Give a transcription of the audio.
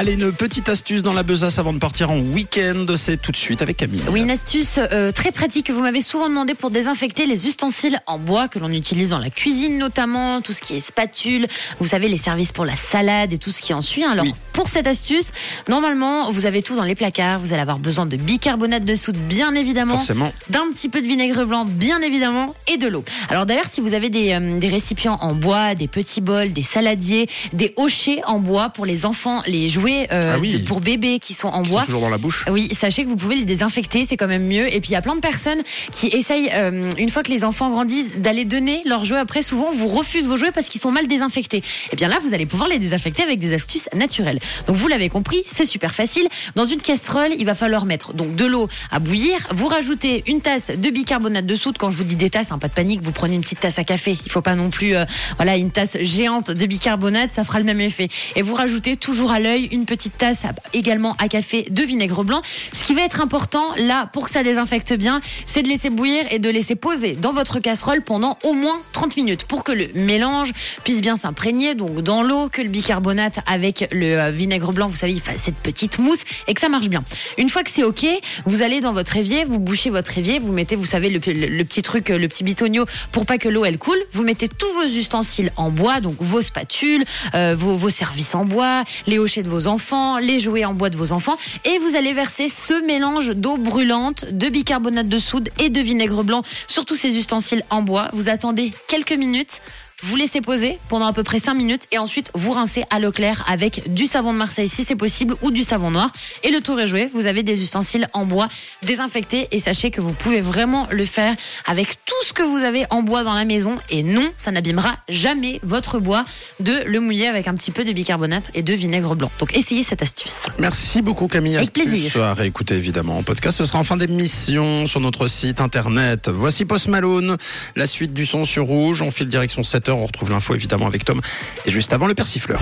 Allez, une petite astuce dans la besace avant de partir en week-end, c'est tout de suite avec Camille. Oui, une astuce euh, très pratique que vous m'avez souvent demandé pour désinfecter les ustensiles en bois que l'on utilise dans la cuisine notamment, tout ce qui est spatule, vous savez les services pour la salade et tout ce qui en suit. Alors Oui. pour cette astuce, normalement vous avez tout dans les placards, vous allez avoir besoin de bicarbonate de soude bien évidemment, d'un petit peu de vinaigre blanc bien évidemment et de l'eau. Alors d'ailleurs si vous avez des, euh, des récipients en bois, des petits bols, des saladiers, des hochets en bois pour les enfants, les jouets euh, Ah oui. de- pour bébés qui sont en Ils sont bois, toujours dans la bouche. oui, sachez que vous pouvez les désinfecter, c'est quand même mieux. Et puis il y a plein de personnes qui essayent, euh, une fois que les enfants grandissent, d'aller donner leurs jouets. Après, souvent, vous refusez vos jouets parce qu'ils sont mal désinfectés. Et bien là, vous allez pouvoir les désinfecter avec des astuces naturelles. Donc vous l'avez compris, c'est super facile. Dans une casserole, il va falloir mettre donc de l'eau à bouillir. Vous rajoutez une tasse de bicarbonate de soude. Quand je vous dis des tasses, hein, pas de panique, vous prenez une petite tasse à café. Il faut pas non plus, euh, voilà, une tasse géante de bicarbonate, ça fera le même effet. Et vous rajoutez toujours à l'œil une petite tasse également à café de vinaigre blanc. Ce qui va être important là pour que ça désinfecte bien, c'est de laisser bouillir et de laisser poser dans votre casserole pendant au moins 30 minutes pour que le mélange puisse bien s'imprégner donc dans l'eau, que le bicarbonate avec le euh, vinaigre blanc, vous savez, il fasse cette petite mousse et que ça marche bien. Une fois que c'est ok, vous allez dans votre évier, vous bouchez votre évier, vous mettez, vous savez, le petit truc, euh, le petit bitonio pour pas que l'eau elle coule. Vous mettez tous vos ustensiles en bois, donc vos spatules, euh, vos, vos services en bois, les hochets de vos enfants, les jouets en bois de vos enfants, et vous allez verser ce mélange d'eau brûlante, de bicarbonate de soude et de vinaigre blanc sur tous ces ustensiles en bois. Vous attendez quelques minutes. Vous laissez poser pendant à peu près 5 minutes et ensuite vous rincez à l'eau claire avec du savon de Marseille si c'est possible ou du savon noir. Et le tour est joué, vous avez des ustensiles en bois désinfectés et sachez que vous pouvez vraiment le faire avec tout ce que vous avez en bois dans la maison et non, ça n'abîmera jamais votre bois de le mouiller avec un petit peu de bicarbonate et de vinaigre blanc. Donc essayez cette astuce. Merci beaucoup Camille. Avec Astuce plaisir. À réécouter évidemment en podcast. Ce sera en fin d'émission sur notre site internet. Voici Post Malone. La suite du son sur rouge. On file direction 7h. On retrouve l'info évidemment avec Tom. Et juste avant le persifleur.